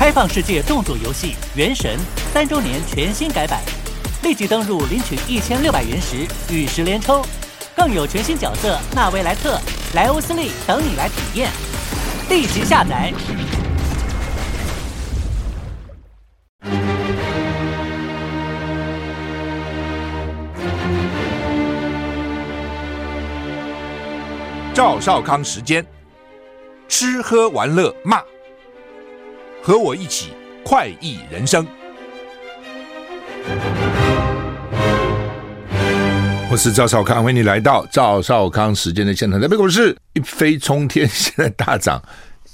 开放世界动作游戏《原神》三周年全新改版，立即登入领取一千六百原石与十连抽，更有全新角色纳维莱特、莱欧斯利等你来体验。立即下载。赵少康时间，吃喝玩乐骂，和我一起快意人生。我是赵少康，欢迎你来到赵少康时间的现场。台北股市一飞冲天，现在大涨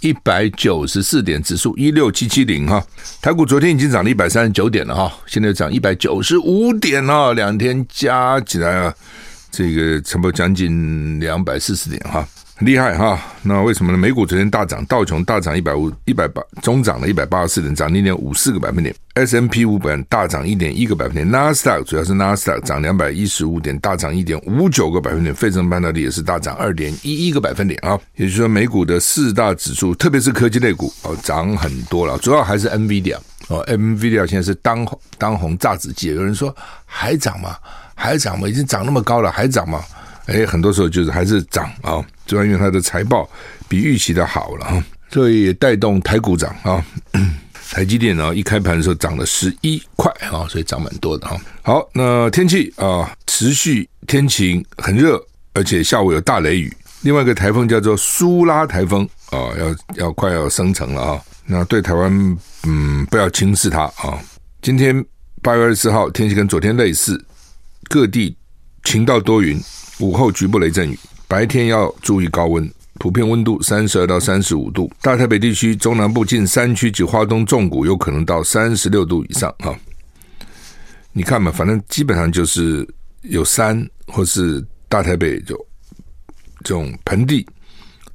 一百九十四点，指数一六七七零哈。台股昨天已经涨了一百三十九点了哈，现在涨一百九十五点了，两天加起来啊。这个差不多将近两百四十点哈，厉害哈。那为什么呢？美股昨天大涨，道琼大涨一百五一百八，中涨了一百八十四点，涨零点五四个百分点。S&P 五百大涨一点一个百分点。纳斯达克主要是纳斯达克涨两百一十五点，大涨一点五九个百分点。费城半导体也是大涨二点一一个百分点啊。也就是说，美股的四大指数，特别是科技类股哦，涨很多了。主要还是 NVIDIA 哦，NVIDIA 现在是当当红炸子鸡。有人说还涨吗？还涨吗？已经涨那么高了，还涨吗？哎，很多时候就是还是涨啊，主要因为它的财报比预期的好了啊，所以也带动台股涨啊。台积电呢，一开盘的时候涨了十一块啊，所以涨蛮多的哈。好，那天气啊，持续天晴，很热，而且下午有大雷雨。另外一个台风叫做苏拉台风啊，要要快要生成了啊。那对台湾，嗯，不要轻视它啊。今天八月二十四号，天气跟昨天类似。各地晴到多云，午后局部雷阵雨，白天要注意高温，普遍温度三十二到三十五度。大台北地区、中南部近山区及花东重谷有可能到三十六度以上哈。你看嘛，反正基本上就是有山或是大台北就这种盆地，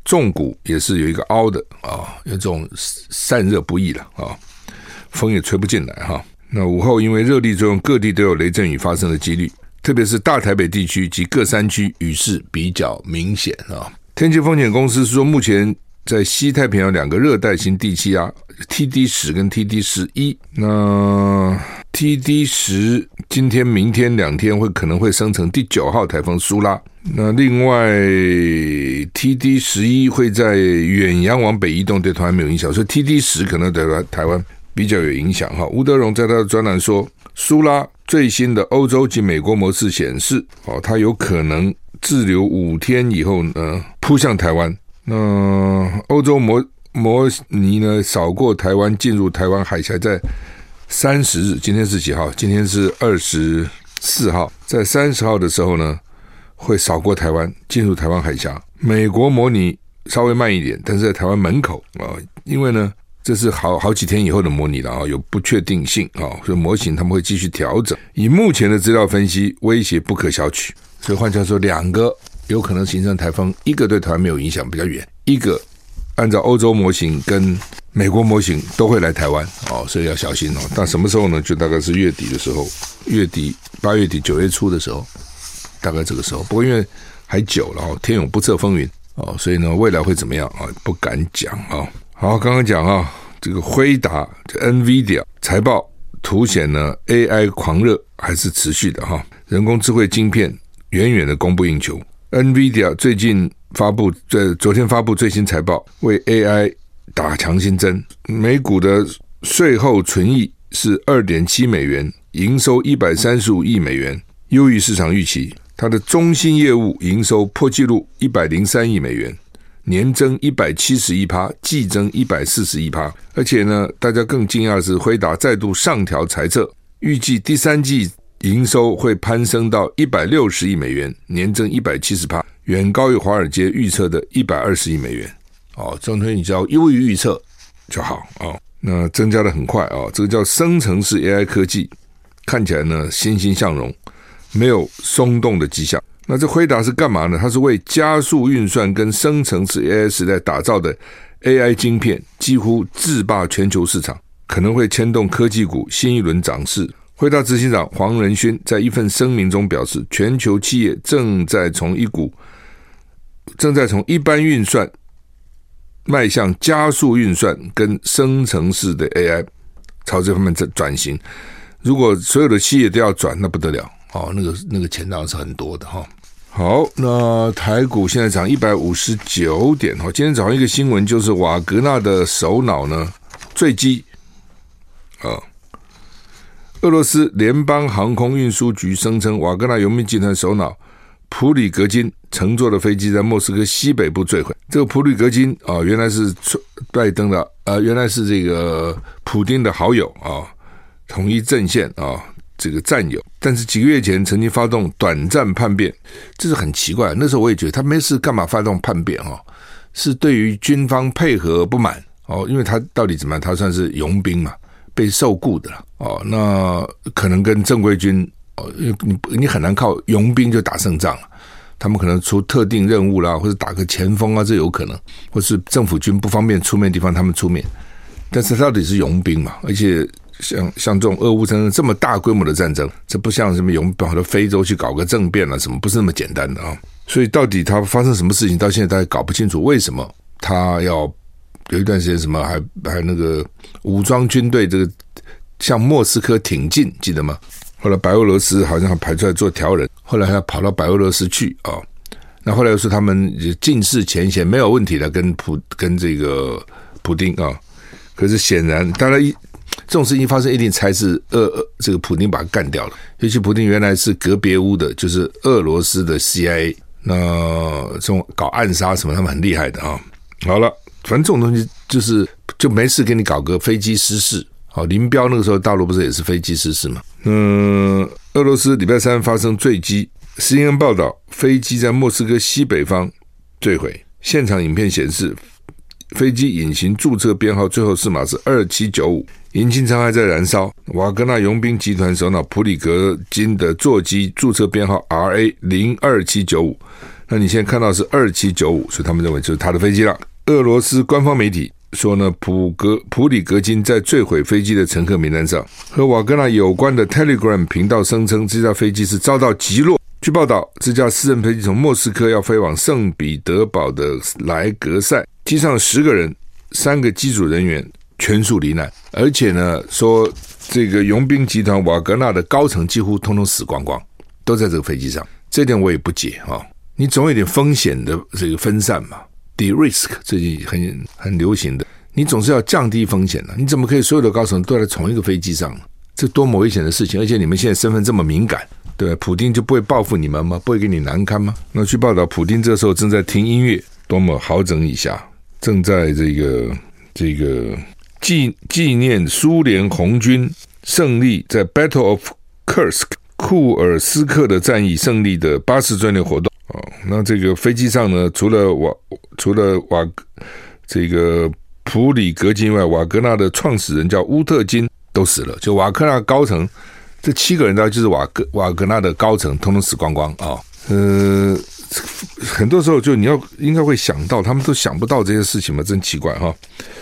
重谷也是有一个凹的啊，有这种散热不易了啊，风也吹不进来哈。那午后因为热力作用，各地都有雷阵雨发生的几率。特别是大台北地区及各山区雨势比较明显啊。天气风险公司说，目前在西太平洋两个热带型低气压 TD 十跟 TD 十一，那 TD 十今天、明天两天会可能会生成第九号台风苏拉。那另外 TD 十一会在远洋往北移动，对台湾没有影响，所以 TD 十可能对台湾比较有影响哈。吴德荣在他的专栏说，苏拉。最新的欧洲及美国模式显示，哦，它有可能滞留五天以后呢，扑向台湾。那欧洲模模拟呢，扫过台湾，进入台湾海峡，在三十日，今天是几号？今天是二十四号，在三十号的时候呢，会扫过台湾，进入台湾海峡。美国模拟稍微慢一点，但是在台湾门口啊，因为呢。这是好好几天以后的模拟了啊，有不确定性啊，所以模型他们会继续调整。以目前的资料分析，威胁不可小觑。所以换句话说，两个有可能形成台风，一个对台湾没有影响，比较远；一个按照欧洲模型跟美国模型都会来台湾哦，所以要小心哦。但什么时候呢？就大概是月底的时候，月底八月底九月初的时候，大概这个时候。不过因为还久了哦，天有不测风云哦，所以呢，未来会怎么样啊？不敢讲啊。好，刚刚讲啊，这个辉达、这 NVIDIA 财报凸显呢，AI 狂热还是持续的哈，人工智慧晶片远远的供不应求。NVIDIA 最近发布，在昨天发布最新财报，为 AI 打强心针。每股的税后纯益是二点七美元，营收一百三十五亿美元，优于市场预期。它的中心业务营收破纪录一百零三亿美元。年增一百七十一趴，季增一百四十一趴，而且呢，大家更惊讶的是，辉达再度上调财测，预计第三季营收会攀升到一百六十亿美元，年增一百七十趴，远高于华尔街预测的一百二十亿美元。哦，总推你只要优于预测就好哦。那增加的很快啊、哦，这个叫生成式 AI 科技，看起来呢欣欣向荣，没有松动的迹象。那这辉达是干嘛呢？它是为加速运算跟生成式 AI 时代打造的 AI 晶片，几乎制霸全球市场，可能会牵动科技股新一轮涨势。辉达执行长黄仁勋在一份声明中表示，全球企业正在从一股正在从一般运算迈向加速运算跟生成式的 AI，朝这方面在转型。如果所有的企业都要转，那不得了哦，那个那个钱当然是很多的哈、哦。好，那台股现在涨一百五十九点哈。今天早上一个新闻就是瓦格纳的首脑呢坠机啊。俄罗斯联邦航空运输局声称，瓦格纳游民集团首脑普里格金乘坐的飞机在莫斯科西北部坠毁。这个普里格金啊、原来是拜登的，呃，原来是这个普丁的好友啊，统一阵线啊，这个战友。但是几个月前曾经发动短暂叛变，这是很奇怪。那时候我也觉得他没事干嘛发动叛变哦，是对于军方配合不满哦，因为他到底怎么样？他算是佣兵嘛。被受雇的了哦，那可能跟正规军哦，你你很难靠佣兵就打胜仗了。他们可能出特定任务啦，或者打个前锋啊，这有可能。或是政府军不方便出面的地方，他们出面。但是到底是佣兵嘛？而且像像这种俄乌战争这么大规模的战争，这不像什么佣兵跑到非洲去搞个政变啊，什么不是那么简单的啊。所以到底他发生什么事情，到现在大家搞不清楚为什么他要。有一段时间，什么还还那个武装军队这个向莫斯科挺进，记得吗？后来白俄罗斯好像还排出来做调人，后来还要跑到白俄罗斯去啊、那后来又说他们尽释前嫌，没有问题的，跟普跟这个普丁啊、可是显然，当然一这种事情发生，一定猜是俄这个普丁把他干掉了。尤其普丁原来是格别乌的，就是俄罗斯的 CIA，那这种搞暗杀什么，他们很厉害的啊、好了。反正这种东西就是就没事给你搞个飞机失事。好，林彪那个时候大陆不是也是飞机失事吗？嗯，俄罗斯礼拜三发生坠机，CNN 报道飞机在莫斯科西北方坠毁，现场影片显示飞机引擎注册编号最后四码是二七九五，引擎舱还在燃烧。瓦格纳佣兵集团首脑普里格金的座机注册编号 RA 零二七九五，那你现在看到是二七九五，所以他们认为就是他的飞机了。俄罗斯官方媒体说呢，普格普里格金在坠毁飞机的乘客名单上。和瓦格纳有关的 Telegram 频道声称，这架飞机是遭到击落。据报道，这架私人飞机从莫斯科要飞往圣彼得堡的莱格塞，机上十个人，三个机组人员全数罹难。而且呢，说这个佣兵集团瓦格纳的高层几乎通通死光光，都在这个飞机上。这点我也不解啊，你总有点风险的这个分散嘛。De-risk 最近很很流行的，你总是要降低风险的。你怎么可以所有的高层都在同一个飞机上？这多么危险的事情！而且你们现在身份这么敏感，对吧？普丁就不会报复你们吗？不会给你难堪吗？那据报道，普丁这时候正在听音乐，多么好整以暇，正在这个这个纪纪念苏联红军胜利在 Battle of Kursk 库尔斯克的战役胜利的八十周年活动。哦，那这个飞机上呢，除了瓦除了瓦这个普里格金外，瓦格纳的创始人叫乌特金都死了。就瓦格纳高层这七个人，大概就是瓦格瓦格纳的高层，通通死光光啊。呃，很多时候就你要应该会想到，他们都想不到这些事情嘛，真奇怪哈。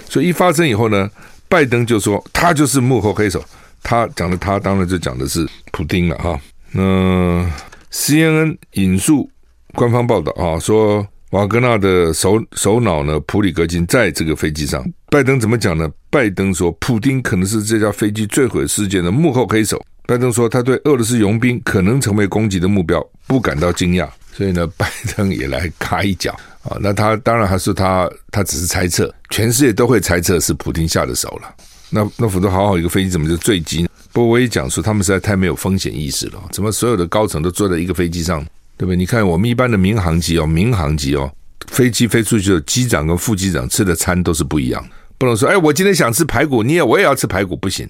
所以一发生以后呢，拜登就说他就是幕后黑手，他讲的他当然就讲的是普丁了哈。那 CNN 引述。官方报道啊，说瓦格纳的首首脑呢，普里格金在这个飞机上。拜登怎么讲呢？拜登说，普丁可能是这架飞机坠毁事件的幕后黑手。拜登说，他对俄罗斯佣兵可能成为攻击的目标不感到惊讶。所以呢，拜登也来卡一脚啊。那他当然还是他，他只是猜测，全世界都会猜测是普丁下的手了。那那否则好好一个飞机怎么就坠机呢？不过我也讲说，他们实在太没有风险意识了。怎么所有的高层都坐在一个飞机上？对不对？你看我们一般的民航机哦，民航机哦，飞机飞出去的机长跟副机长吃的餐都是不一样，不能说哎，我今天想吃排骨，你也我也要吃排骨，不行。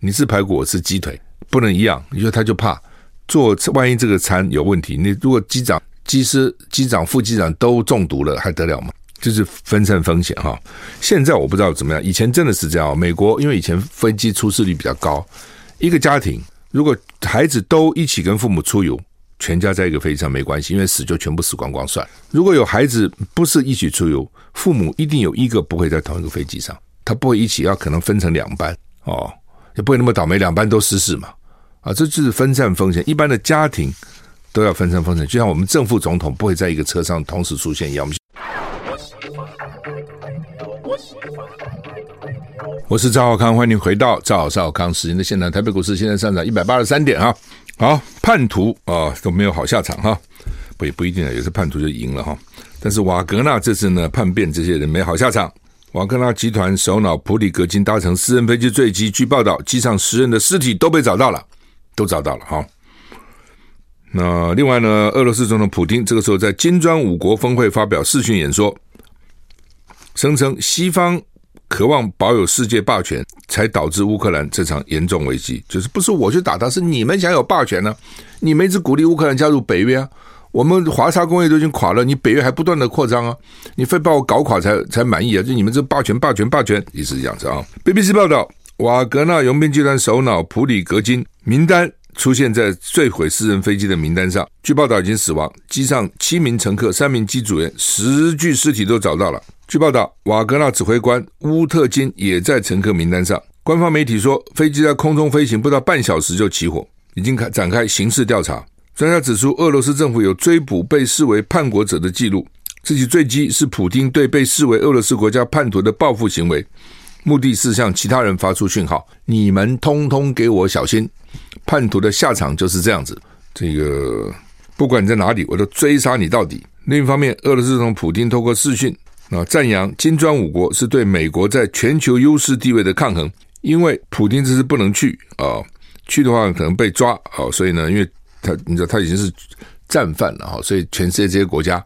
你吃排骨，我吃鸡腿，不能一样。你说他就怕做，万一这个餐有问题，你如果机长、机师、机长、副机长都中毒了，还得了吗？就是分散风险哈。现在我不知道怎么样，以前真的是这样。美国因为以前飞机出事率比较高，一个家庭如果孩子都一起跟父母出游。全家在一个飞机上没关系，因为死就全部死光光算。如果有孩子不是一起出游，父母一定有一个不会在同一个飞机上，他不会一起，要可能分成两班哦，也不会那么倒霉，两班都失事嘛。啊，这就是分散风险。一般的家庭都要分散风险，就像我们正副总统不会在一个车上同时出现一样。我是赵少康，欢迎回到赵少康时间的现场。台北股市现在上涨一百八十三点啊，好，叛徒啊都没有好下场哈，不也不一定啊，有些叛徒就赢了哈。但是瓦格纳这次呢叛变，这些人没好下场。瓦格纳集团首脑普里格金搭乘私人飞机坠机，据报道机上十人的尸体都被找到了，都找到了哈。那另外呢，俄罗斯总统普京这个时候在金砖五国峰会发表视讯演说，声称西方。渴望保有世界霸权，才导致乌克兰这场严重危机。就是不是我去打他，是你们想有霸权呢、你们一直鼓励乌克兰加入北约啊？我们华沙工业都已经垮了，你北约还不断的扩张啊？你非把我搞垮才才满意啊？就你们这霸权、霸权、霸权，意思是这样子啊？BBC 报道，瓦格纳佣兵集团首脑普里格金名单出现在坠毁私人飞机的名单上，据报道已经死亡，机上七名乘客、三名机组员，十具尸体都找到了。据报道，瓦格纳指挥官乌特金也在乘客名单上。官方媒体说，飞机在空中飞行不到半小时就起火，已经开展开刑事调查。专家指出，俄罗斯政府有追捕被视为叛国者的记录。这起坠机是普丁对被视为俄罗斯国家叛徒的报复行为，目的是向其他人发出讯号：你们通通给我小心，叛徒的下场就是这样子。这个不管你在哪里，我都追杀你到底。另一方面，俄罗斯总统普京透过视讯。啊，赞扬金砖五国是对美国在全球优势地位的抗衡，因为普京这次不能去啊，去的话可能被抓啊，所以呢，因为他你知道他已经是战犯了哈，所以全世界这些国家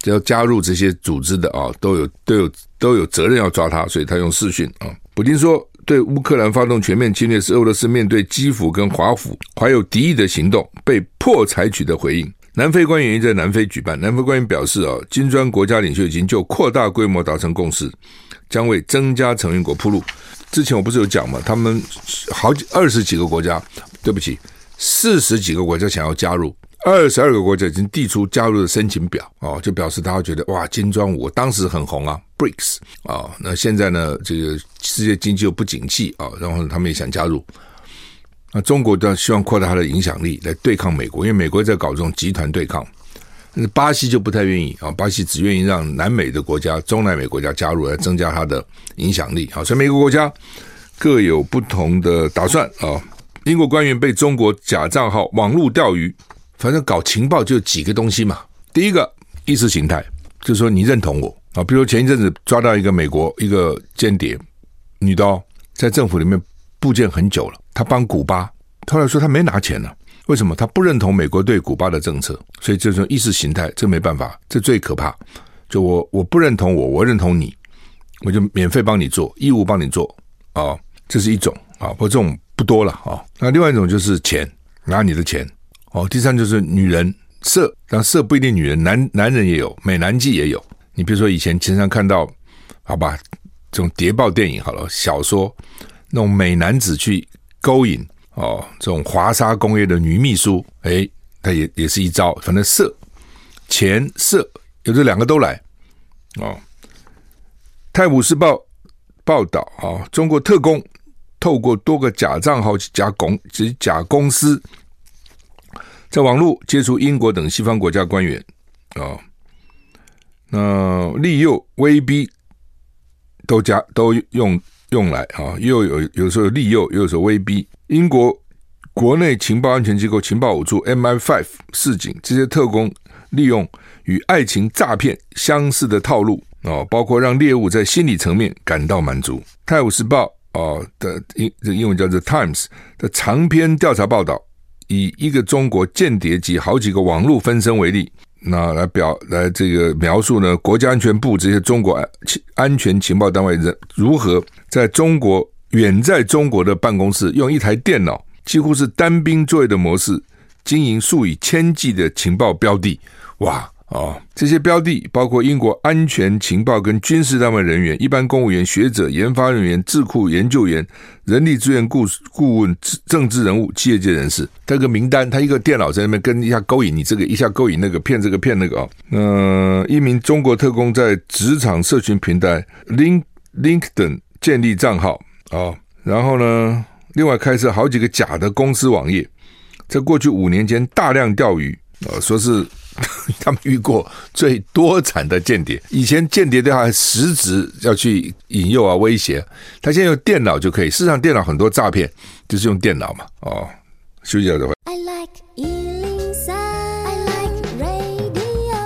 只要加入这些组织的啊，都有都有都有责任要抓他，所以他用视讯啊。普京说，对乌克兰发动全面侵略是俄罗斯面对基辅跟华府怀有敌意的行动，被迫采取的回应。南非官员在南非举办。南非官员表示：“啊，金砖国家领袖已经就扩大规模达成共识，将为增加成员国铺路。之前我不是有讲吗？他们好几二十几个国家，对不起，四十几个国家想要加入，二十二个国家已经递出加入的申请表。哦，就表示大家觉得哇，金砖五当时很红啊，BRICS 啊，那现在呢，这个世界经济又不景气啊，然后他们也想加入。”那中国都希望扩大它的影响力来对抗美国，因为美国在搞这种集团对抗。那巴西就不太愿意啊，巴西只愿意让南美的国家、中南美国家加入来增加它的影响力啊。所以每个国家各有不同的打算啊。英国官员被中国假账号网络钓鱼，反正搞情报就几个东西嘛。第一个意识形态，就是说你认同我啊。比如前一阵子抓到一个美国一个间谍女刀，在政府里面。部件很久了，他帮古巴，后来说他没拿钱呢，为什么？他不认同美国对古巴的政策，所以这种意识形态，这没办法，这最可怕。就我我不认同我，我认同你，我就免费帮你做，义务帮你做啊、哦，这是一种啊，不过这种不多了啊。那另外一种就是钱，拿你的钱哦。第三就是女人色，但色不一定女人，男男人也有，美男计也有。你比如说以前经常看到，好吧，这种谍报电影好了，小说。那种美男子去勾引哦，这种华沙工业的女秘书，哎，他也也是一招，反正色、钱、色，有这两个都来哦。《泰晤士报》报道啊，中国特工透过多个假账号、假公及假公司，在网络接触英国等西方国家官员啊，那利诱、威逼都加都用。用来啊，又有有时候利诱，又有时候威逼。英国国内情报安全机构情报五处 MI5 示警，这些特工利用与爱情诈骗相似的套路啊，包括让猎物在心理层面感到满足。泰晤士报啊的英这英文叫做 Times 的长篇调查报道，以一个中国间谍及好几个网络分身为例。那来表来这个描述呢？国家安全部这些中国安安全情报单位人如何在中国远在中国的办公室用一台电脑，几乎是单兵作业的模式，经营数以千计的情报标的，哇！哦，这些标的包括英国安全情报跟军事单位人员、一般公务员、学者、研发人员、智库研究员、人力资源顾顾问、政治人物、企业界人士。这个名单，他一个电脑在那边跟一下勾引你这个，一下勾引那个，骗这个骗那个啊。嗯、一名中国特工在职场社群平台 Link LinkedIn 建立账号啊、哦，然后呢，另外开设好几个假的公司网页，在过去五年间大量钓鱼啊、说是。他们遇过最多产的间谍。以前间谍的话还实质要去引诱啊、威胁，他现在用电脑就可以。事实上，电脑很多诈骗就是用电脑嘛。哦，休息了再会。I like 103, I like radio。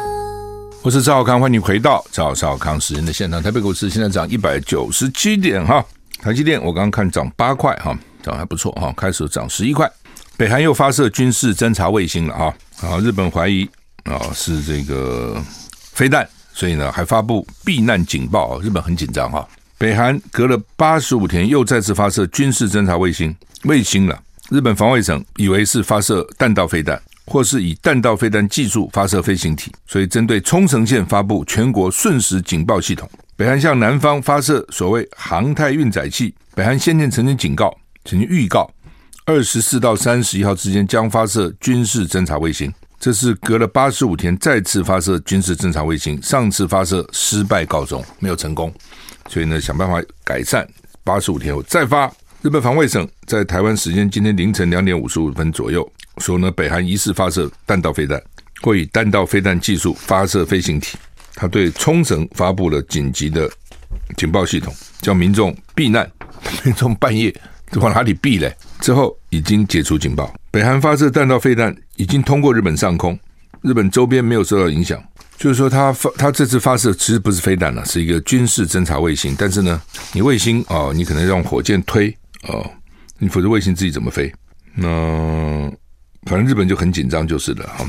我是赵少康，欢迎回到赵少康时间的现场。台北股市现在涨一百九十七点哈，台积电我刚刚看涨八块哈，涨还不错哈，开始涨十一块。北韩又发射军事侦察卫星了哈！啊，日本怀疑啊是这个飞弹，所以呢还发布避难警报。日本很紧张哈。北韩隔了八十五天又再次发射军事侦察卫星卫星了。日本防卫省以为是发射弹道飞弹，或是以弹道飞弹技术发射飞行体，所以针对冲绳县发布全国瞬时警报系统。北韩向南方发射所谓航太运载器。北韩先前曾经警告，曾经预告。二十四到三十一号之间将发射军事侦察卫星，这是隔了八十五天再次发射军事侦察卫星。上次发射失败告终，没有成功，所以呢，想办法改善。八十五天后再发。日本防卫省在台湾时间今天凌晨两点五十五分左右说呢，北韩疑似发射弹道飞弹，会以弹道飞弹技术发射飞行体。他对冲绳发布了紧急的警报系统，叫民众避难。民众半夜。往哪里避嘞？之后已经解除警报。北韩发射弹道飞弹已经通过日本上空，日本周边没有受到影响。就是说，他发他这次发射其实不是飞弹了，是一个军事侦察卫星。但是呢，你卫星哦，你可能用火箭推哦，你否则卫星自己怎么飞？那反正日本就很紧张，就是了哈。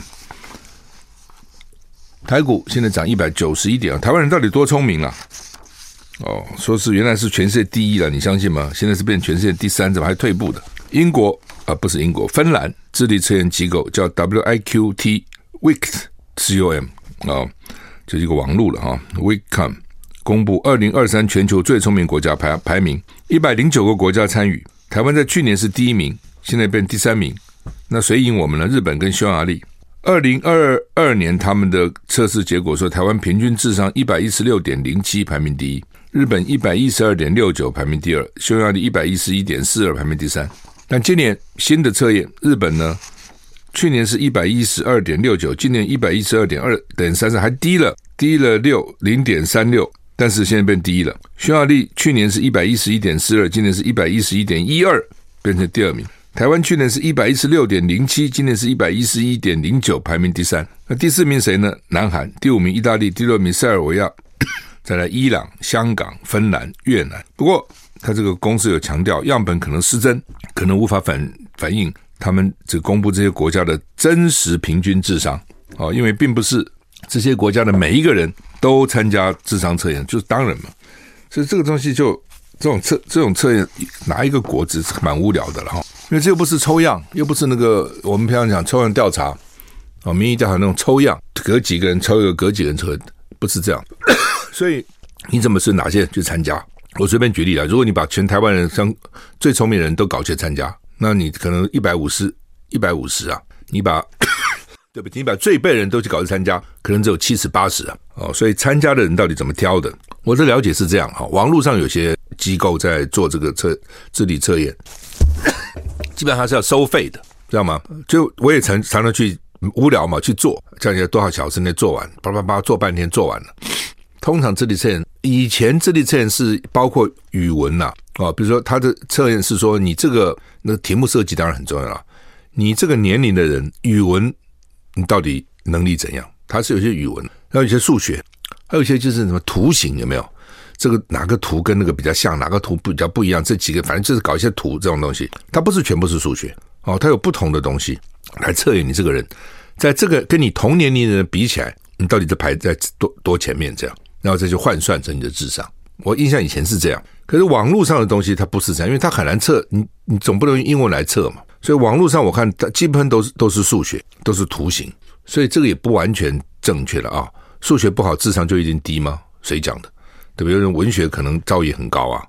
台股现在涨一百九十一点啊，台湾人到底多聪明啊？哦，说是原来是全世界第一了，你相信吗？现在是变全世界第三，怎么还退步的？英国啊，不是英国，芬兰智力测验机构叫 WIQT Wix.com 啊，这是一个网络了哈。Wix.com 公布二零二三全球最聪明国家排排名，一百零九个国家参与，台湾在去年是第一名，现在变第三名。那谁赢我们呢？日本跟匈牙利。二零二二年他们的测试结果说，台湾平均智商一百一十六点零七，排名第一。日本一百一十二点六九排名第二，匈牙利一百一十一点四二排名第三。但今年新的测验，日本呢，去年是一百一十二点六九，今年一百一十二点二等于三十，还低了，低了六零点三六，但是现在变第一了。匈牙利去年是一百一十一点四二，今年是一百一十一点一二，变成第二名。台湾去年是一百一十六点零七，今年是一百一十一点零九，排名第三。那第四名谁呢？南韩，第五名意大利，第六名塞尔维亚。再来，伊朗、香港、芬兰、越南。不过，他这个公司有强调，样本可能失真，可能无法反反映他们只公布这些国家的真实平均智商。哦，因为并不是这些国家的每一个人都参加智商测验，就是当然嘛。所以这个东西就这种测这种测验，哪一个国子是蛮无聊的了哈。因为这又不是抽样，又不是那个我们平常讲抽样调查，哦，民意调查那种抽样，隔几个人抽一个，隔几个人抽，不是这样。所以你怎么是哪些人去参加？我随便举例啊，如果你把全台湾人像最聪明的人都搞去参加，那你可能一百五十一百五十啊，你把 对不起，你把最笨人都去搞去参加，可能只有七十八十啊。哦，所以参加的人到底怎么挑的？我的了解是这样哈，网络上有些机构在做这个测智力测验，基本上是要收费的，知道吗？就我也常常常去无聊嘛去做，叫人家多少小时内做完，叭叭叭做半天做完了。通常智力测验，以前智力测验是包括语文呐，啊，比如说他的测验是说你这个那题目设计当然很重要了，你这个年龄的人语文你到底能力怎样？它是有些语文，还有一些数学，还有一些就是什么图形有没有？这个哪个图跟那个比较像，哪个图比较不一样？这几个反正就是搞一些图这种东西，它不是全部是数学哦，它有不同的东西来测验你这个人，在这个跟你同年龄的人比起来，你到底是排在多多前面这样。然后再去换算成你的智商。我印象以前是这样，可是网络上的东西它不是这样，因为它很难测。你你总不能用英文来测嘛。所以网络上我看它基本上都是都是数学，都是图形，所以这个也不完全正确了啊。数学不好，智商就一定低吗？谁讲的？对不对？有人文学可能造诣很高啊，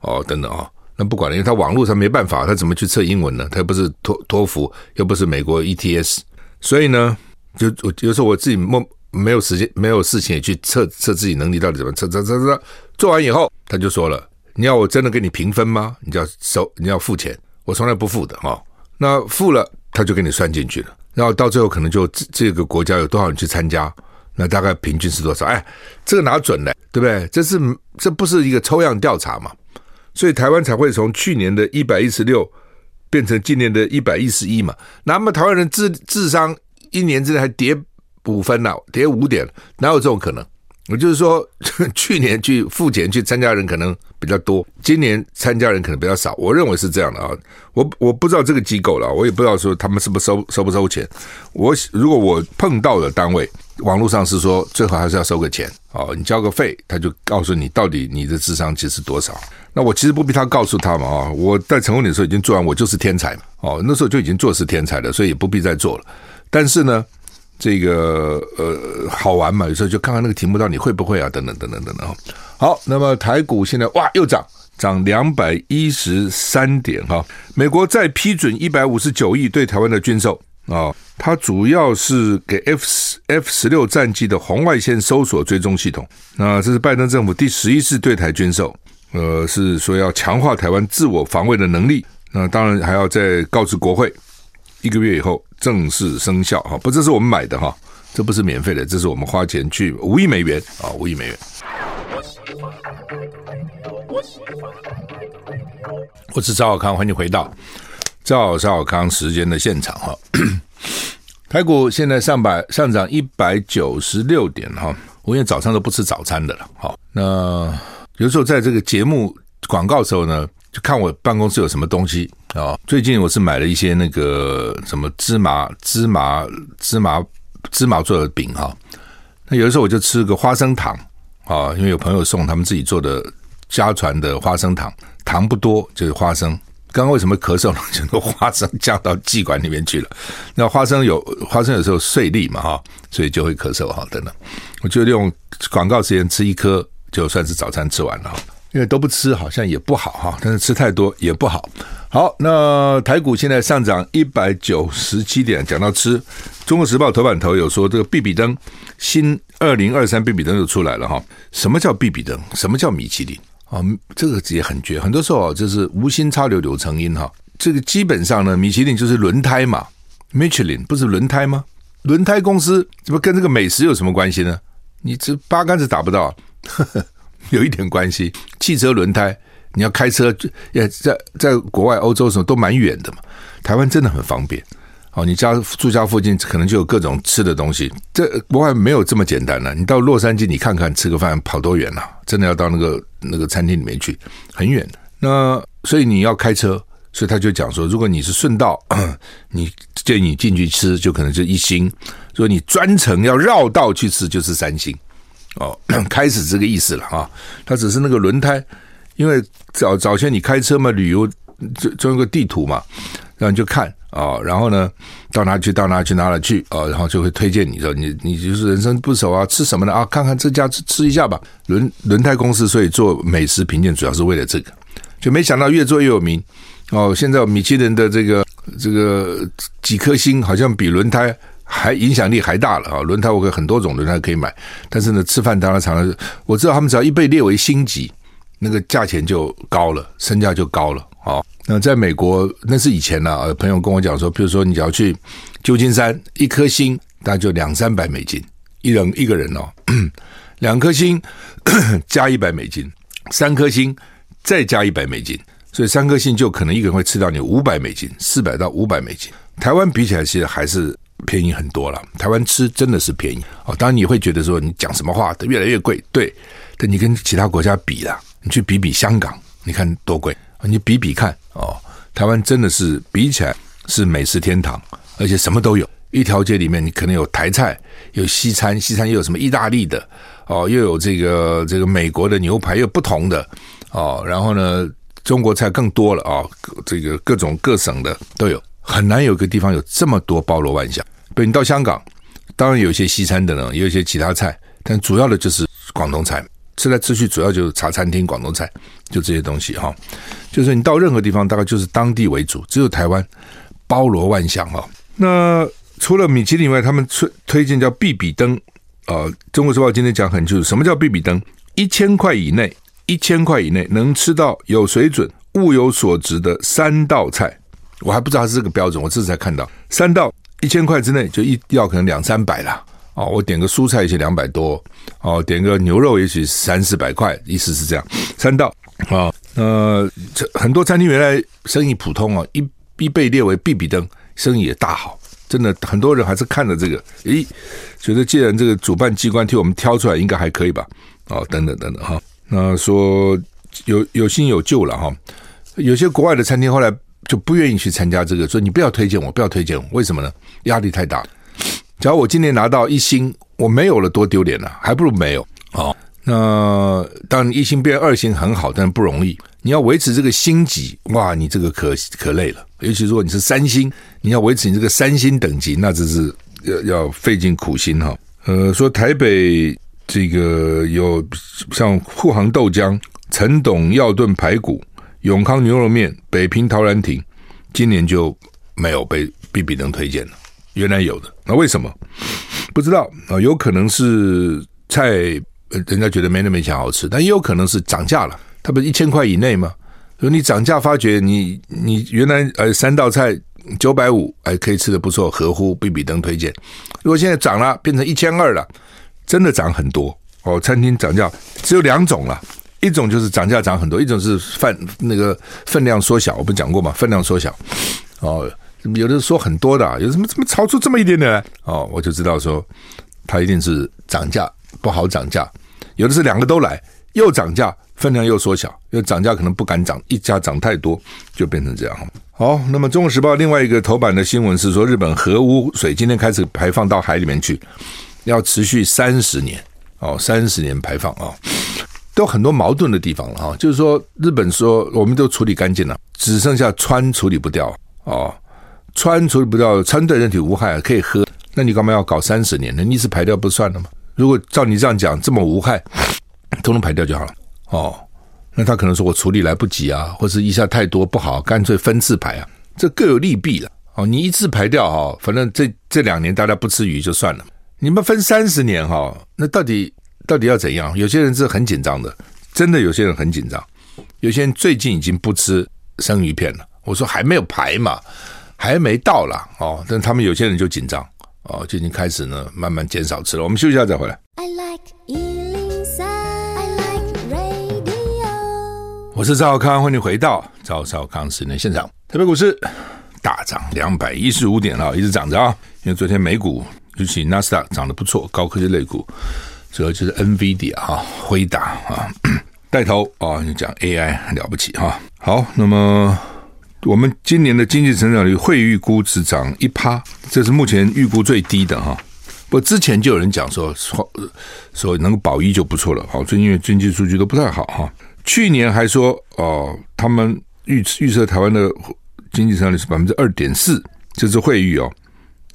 哦等等啊。那不管了，因为他网络上没办法，他怎么去测英文呢？他又不是托托福，又不是美国 ETS，所以呢，就我有时候我自己梦。没有时间，没有事情也去测测自己能力到底怎么测测测测，做完以后他就说了：“你要我真的给你评分吗？你就要收，你要付钱，我从来不付的哈。那付了他就给你算进去了。然后到最后可能就这个国家有多少人去参加，那大概平均是多少？哎，这个哪准呢？对不对？这是这不是一个抽样调查嘛？所以台湾才会从去年的一百一十六变成今年的一百一十一嘛？那么台湾人智智商一年之内还跌五分了，跌五点，哪有这种可能？我就是说，去年去付钱去参加人可能比较多，今年参加人可能比较少。我认为是这样的啊，我我不知道这个机构了，我也不知道说他们是不是收收不收钱。我如果我碰到的单位，网络上是说最好还是要收个钱哦，你交个费，他就告诉你到底你的智商其实多少。那我其实不必他告诉他们啊，我在成功的时候已经做完，我就是天才嘛哦，那时候就已经做是天才了，所以也不必再做了。但是呢。这个呃好玩嘛，有时候就看看那个题目到底会不会啊，等等等等等等。好，那么台股现在哇又涨，涨两百一十三点哈。美国再批准一百五十九亿对台湾的军售啊，它主要是给 F F 十六战机的红外线搜索追踪系统。那这是拜登政府第十一次对台军售，呃，是说要强化台湾自我防卫的能力。那当然还要再告知国会，一个月以后。正式生效哈，不，这是我们买的哈，这不是免费的，这是我们花钱去五亿美元啊，五亿美元。我是赵小康，欢迎回到赵少康时间的现场哈。台股现在上百上涨一百九十六点哈，我因为早上都不吃早餐的了，好，那有时候在这个节目广告时候呢，就看我办公室有什么东西。啊，最近我是买了一些那个什么芝麻、芝麻、芝麻、芝麻做的饼哈。那有的时候我就吃个花生糖啊，因为有朋友送他们自己做的家传的花生糖，糖不多，就是花生。刚刚为什么咳嗽呢？很多花生降到气管里面去了。那花生有花生有时候碎粒嘛哈，所以就会咳嗽哈。等等，我就利用广告时间吃一颗，就算是早餐吃完了哈。因为都不吃好像也不好哈，但是吃太多也不好。好，那台股现在上涨一百九十七点。讲到吃，《中国时报》头版头有说，这个必比登新二零二三必比登就出来了哈。什么叫必比登？什么叫米其林？啊，这个也很绝。很多时候，就是无心插柳柳成荫哈。这个基本上呢，米其林就是轮胎嘛，Michelin 不是轮胎吗？轮胎公司怎么跟这个美食有什么关系呢？你这八竿子打不到。呵呵有一点关系，汽车轮胎，你要开车，也在在国外、欧洲什么都蛮远的嘛。台湾真的很方便，哦，你家住家附近可能就有各种吃的东西。这国外没有这么简单了，你到洛杉矶，你看看吃个饭跑多远了，真的要到那个那个餐厅里面去，很远。那所以你要开车，所以他就讲说，如果你是顺道，你建议你进去吃，就可能就一星；如果你专程要绕道去吃，就是三星。哦，开始这个意思了啊！它只是那个轮胎，因为早早先你开车嘛，旅游就做一个地图嘛，然后你就看啊、然后呢，到哪去到哪去哪里去啊、然后就会推荐你说你你就是人生不熟啊，吃什么呢啊？看看这家吃吃一下吧。轮轮胎公司所以做美食评鉴主要是为了这个，就没想到越做越有名哦。现在米其林的这个这个几颗星，好像比轮胎。还影响力还大了啊！轮胎我有很多种轮胎可以买，但是呢，吃饭当然常常我知道他们只要一被列为星级，那个价钱就高了，身价就高了啊。那在美国那是以前呢、啊，朋友跟我讲说，比如说你只要去旧金山，一颗星大概就两三百美金，一人一个人哦，两颗星 加一百美金，三颗星再加一百美金，所以三颗星就可能一个人会吃到你五百美金，四百到五百美金。台湾比起来，其实还是。便宜很多了，台湾吃真的是便宜哦。当然你会觉得说你讲什么话都越来越贵，对。但你跟其他国家比啦，你去比比香港，你看多贵，你比比看哦。台湾真的是比起来是美食天堂，而且什么都有。一条街里面你可能有台菜，有西餐，西餐又有什么意大利的哦，又有这个这个美国的牛排，又不同的哦。然后呢，中国菜更多了啊，这个各种各省的都有，很难有个地方有这么多包罗万象。比如你到香港，当然有一些西餐的呢，也有一些其他菜，但主要的就是广东菜。吃来吃去，主要就是茶餐厅、广东菜，就这些东西哈。就是你到任何地方，大概就是当地为主，只有台湾包罗万象哈。那除了米其林以外，他们推推荐叫必比登啊。中国时报今天讲很清楚，什么叫必比登？一千块以内，一千块以内能吃到有水准、物有所值的三道菜。我还不知道是这个标准，我这次才看到三道。一千块之内就一要可能两三百啦。哦，我点个蔬菜也许两百多，哦，点个牛肉也许三四百块，意思是这样。三道啊，呃，这很多餐厅原来生意普通啊，一一被列为必比登，生意也大好。真的很多人还是看了这个，诶，觉得既然这个主办机关替我们挑出来，应该还可以吧？哦，等等等等哈。那说有有新有旧了哈。有些国外的餐厅后来就不愿意去参加这个，说你不要推荐我，不要推荐我，为什么呢？压力太大。假如我今年拿到一星，我没有了多丢脸了，还不如没有。哦，那当然一星变二星很好，但不容易。你要维持这个星级，哇，你这个可可累了。尤其如果你是三星，你要维持你这个三星等级，那真是要要费尽苦心哈。呃，说台北这个有像沪杭豆浆、陈董药炖排骨、永康牛肉面、北平陶然亭，今年就没有被必比登推荐了。原来有的，那为什么？不知道啊，有可能是菜人家觉得没那么以前好吃，但也有可能是涨价了。它不是一千块以内吗？说你涨价，发觉你你原来呃三道菜九百五，哎可以吃得不错，合乎必比登推荐。如果现在涨了，变成一千二了，真的涨很多哦。餐厅涨价只有两种了，一种就是涨价涨很多，一种是饭那个分量缩小。我不讲过吗？分量缩小哦，有的说很多的，有什么怎么炒出这么一点点来？哦，我就知道说它一定是涨价不好涨价，有的是两个都来。又涨价，分量又缩小，又涨价可能不敢涨，一家涨太多就变成这样。好，那么《中国时报》另外一个头版的新闻是说，日本核污水今天开始排放到海里面去，要持续三十年哦，三十年排放啊、哦，有很多矛盾的地方了哈。就是说，日本说我们都处理干净了，只剩下氚处理不掉哦，氚处理不掉，氚对人体无害，可以喝，那你干嘛要搞三十年呢？你一次排掉不算了吗？如果照你这样讲，这么无害。通通排掉就好了哦，那他可能说我处理来不及啊，或是一下太多不好，干脆分次排啊，这各有利弊了哦。你一次排掉哈，反正这这两年大家不吃鱼就算了，你们分三十年哈，那到底到底要怎样？有些人是很紧张的，真的有些人很紧张，有些人最近已经不吃生鱼片了。我说还没有排嘛，还没到啦哦，但他们有些人就紧张哦，就已经开始呢慢慢减少吃了。我们休息一下再回来。I like 我是赵康，欢迎回到赵少康室内现场。台北股市大涨两百一十五点了，一直涨着啊！因为昨天美股尤其纳斯达克涨得不错，高科技类股主要就是 NVIDIA 啊、辉达啊带头啊，你讲 AI 很了不起哈。好，那么我们今年的经济成长率会预估只涨一趴，这是目前预估最低的哈。不之前就有人讲说说说能够保一就不错了。好，最近因为经济数据都不太好哈。去年还说哦，他们预预测台湾的经济增长率是百分之二点四，这是惠誉哦，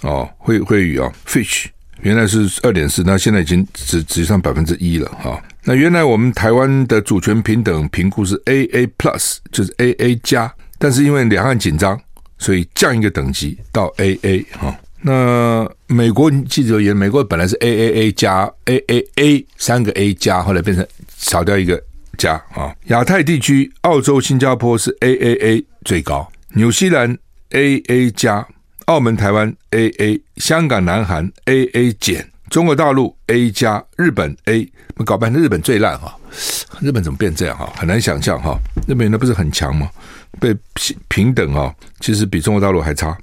哦惠惠誉哦，Fitch 原来是二点四，那现在已经只只剩百分之一了哈、那原来我们台湾的主权平等评估是 AA Plus，就是 AA 加，但是因为两岸紧张，所以降一个等级到 AA 哈、哦。那美国记者也，美国本来是 AAA 加 AAA 三个 A 加，后来变成少掉一个。加啊，亚太地区，澳洲、新加坡是 AAA 最高，纽西兰 AA 加，澳门、台湾 AA，香港、南韩 AA 减，中国大陆 A 加，日本 A，搞半天日本最烂哈，日本怎么变这样哈？很难想象哈，日本那不是很强吗？被平平等啊，其实比中国大陆还差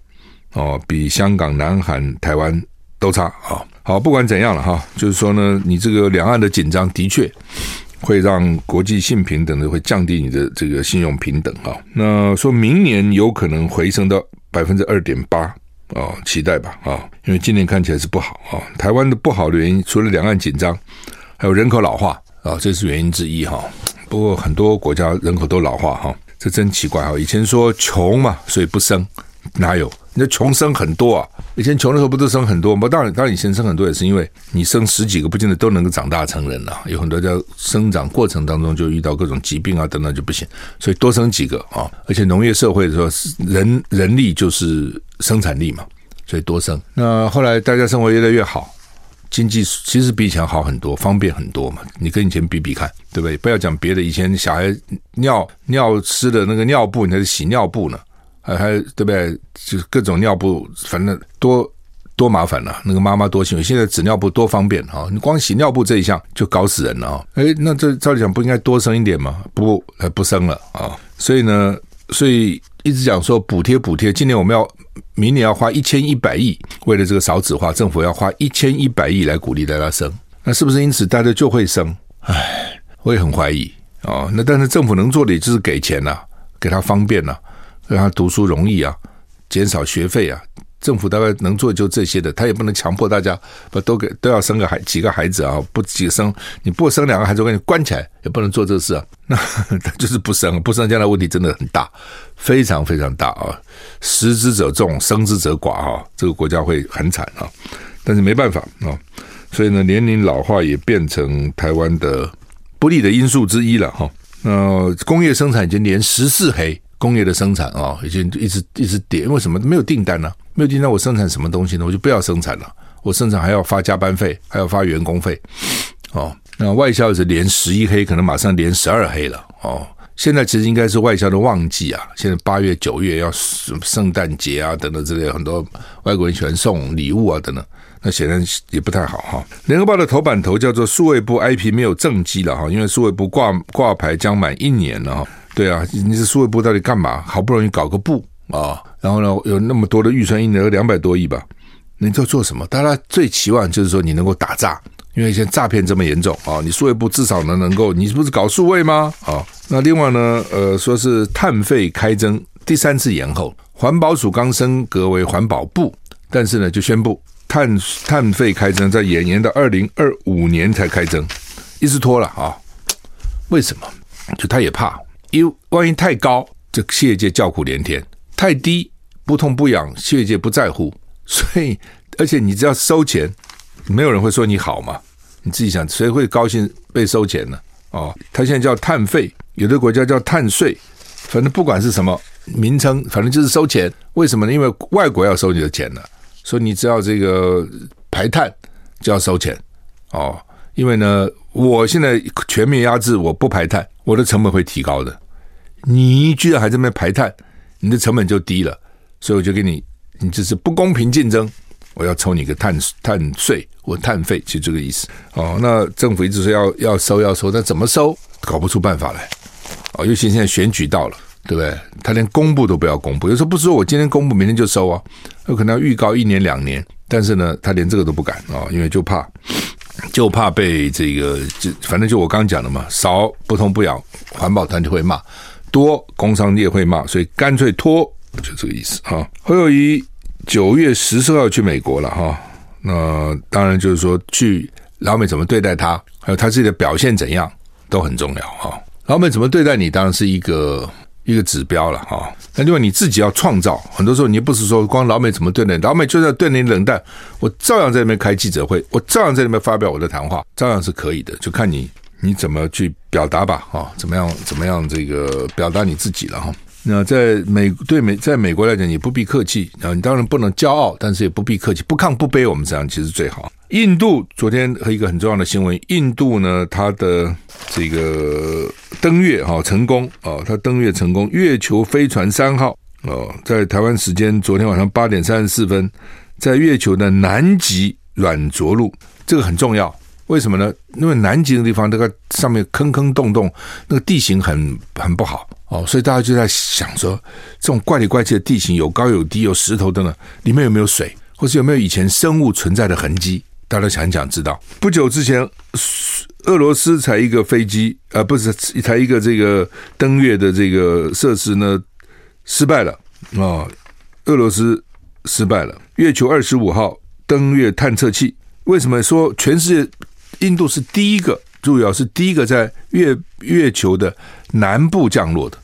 哦，比香港、南韩、台湾都差啊。好，不管怎样了哈，就是说呢，你这个两岸的紧张的确。会让国际性平等的会降低你的这个信用平等啊。那说明年有可能回升到百分之二点八啊，期待吧啊，因为今年看起来是不好啊。台湾的不好的原因，除了两岸紧张，还有人口老化啊，这是原因之一哈。不过很多国家人口都老化哈，这真奇怪哈。以前说穷嘛，所以不生，哪有？你穷生很多啊！以前穷的时候不都生很多吗？当然，当然以前生很多也是因为你生十几个，不见得都能够长大成人了。有很多在生长过程当中就遇到各种疾病啊等等就不行，所以多生几个啊。而且农业社会的时候，人人力就是生产力嘛，所以多生。那后来大家生活越来越好，经济其实比以前好很多，方便很多嘛。你跟以前比比看，对不对？不要讲别的，以前小孩尿尿湿的那个尿布，你还是洗尿布呢。还还对不对？就是各种尿布，反正多多麻烦了，那个妈妈多辛苦。现在纸尿布多方便哈，你光洗尿布这一项就搞死人了啊！诶，那这照理讲不应该多生一点吗？不，还不生了啊！所以呢，所以一直讲说补贴补贴，今年我们要明年要花一千一百亿，为了这个少子化，政府要花一千一百亿来鼓励大家生。那是不是因此大家就会生？唉，我也很怀疑啊。那但是政府能做的也就是给钱呐、给他方便呐、让他读书容易啊，减少学费啊。政府大概能做就这些的，他也不能强迫大家不都给都要生个孩几个孩子啊，不几个生你不生两个孩子，我给你关起来，也不能做这事啊。那他就是不生，不生将来问题真的很大，非常非常大啊。食之者众，生之者寡啊，这个国家会很惨啊。但是没办法啊，所以呢，年龄老化也变成台湾的不利的因素之一了哈。那工业生产已经连十四黑。工业的生产啊，已经一直一直跌，为什么没有订单呢？没有订单，我生产什么东西呢？我就不要生产了。我生产还要发加班费，还要发员工费。哦，那外销是连十一黑，可能马上连十二黑了。哦，现在其实应该是外销的旺季啊。现在八月、九月要什么圣诞节啊等等之类，很多外国人喜欢送礼物啊等等。那显然也不太好哈。联合报的头版头叫做“数位部 IP 没有政绩了哈”，因为数位部挂挂牌将满一年了哈。对啊，你是数位部到底干嘛？好不容易搞个部啊，然后呢，有那么多的预算，一年两百多亿吧，你在做什么？大家最期望就是说你能够打诈，因为现在诈骗这么严重啊，你数位部至少能能够，你不是搞数位吗？啊，那另外呢，呃，说是碳费开征第三次延后，环保署刚升格为环保部，但是呢，就宣布碳碳费开征在延延到二零二五年才开征，一直拖了啊，为什么？就他也怕。因为万一太高，这企业界叫苦连天；太低，不痛不痒，企业界不在乎。所以，而且你只要收钱，没有人会说你好嘛？你自己想，谁会高兴被收钱呢？哦，他现在叫碳费，有的国家叫碳税，反正不管是什么名称，反正就是收钱。为什么呢？因为外国要收你的钱呢，所以你只要这个排碳就要收钱哦。因为呢，我现在全面压制，我不排碳，我的成本会提高的。你居然还在那边排碳，你的成本就低了，所以我就给你，你这是不公平竞争，我要抽你个碳碳税或碳费，就这个意思。哦，那政府一直说要要收要收，但怎么收，搞不出办法来。哦，尤其现在选举到了，对不对？他连公布都不要公布，有时候不是说我今天公布，明天就收啊，有可能要预告一年两年，但是呢，他连这个都不敢啊，因为就怕就怕被这个就反正就我刚讲的嘛，少不痛不痒，环保团体会骂。多工商业会骂，所以干脆拖，就这个意思哈。侯友谊九月十四号去美国了哈，那当然就是说去老美怎么对待他，还有他自己的表现怎样都很重要哈。老美怎么对待你，当然是一个一个指标了哈。那另外你自己要创造，很多时候你不是说光老美怎么对待，老美就算对你冷淡，我照样在那边开记者会，我照样在那边发表我的谈话，照样是可以的，就看你。你怎么去表达吧？哈，怎么样？怎么样？这个表达你自己了哈。那在美对美，在美国来讲，你不必客气啊。你当然不能骄傲，但是也不必客气，不亢不卑，我们这样其实最好。印度昨天和一个很重要的新闻，印度呢，它的这个登月哈成功啊，它登月成功，月球飞船三号哦，在台湾时间昨天晚上八点三十四分，在月球的南极软着陆，这个很重要。为什么呢？因为南极的地方，那个上面坑坑洞洞，那个地形很很不好哦，所以大家就在想说，这种怪里怪气的地形，有高有低，有石头的呢，里面有没有水，或是有没有以前生物存在的痕迹？大家想一想知道。不久之前，俄罗斯才一个飞机，呃，不是才一个这个登月的这个设施呢，失败了啊、哦，俄罗斯失败了。月球二十五号登月探测器，为什么说全世界？印度是第一个，注意啊，是第一个在月月球的南部降落的，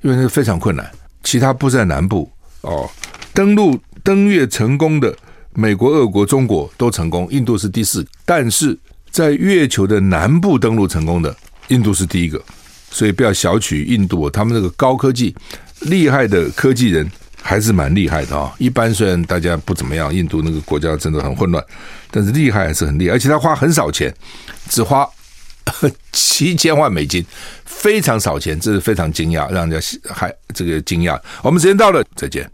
因为那个非常困难，其他不在南部哦。登陆登月成功的美国、俄国、中国都成功，印度是第四，但是在月球的南部登陆成功的，印度是第一个，所以不要小觑印度，他们那个高科技厉害的科技人。还是蛮厉害的啊！一般虽然大家不怎么样，印度那个国家真的很混乱，但是厉害还是很厉害，而且他花很少钱，只花七千万美金，非常少钱，这是非常惊讶，让人家还这个惊讶。我们时间到了，再见。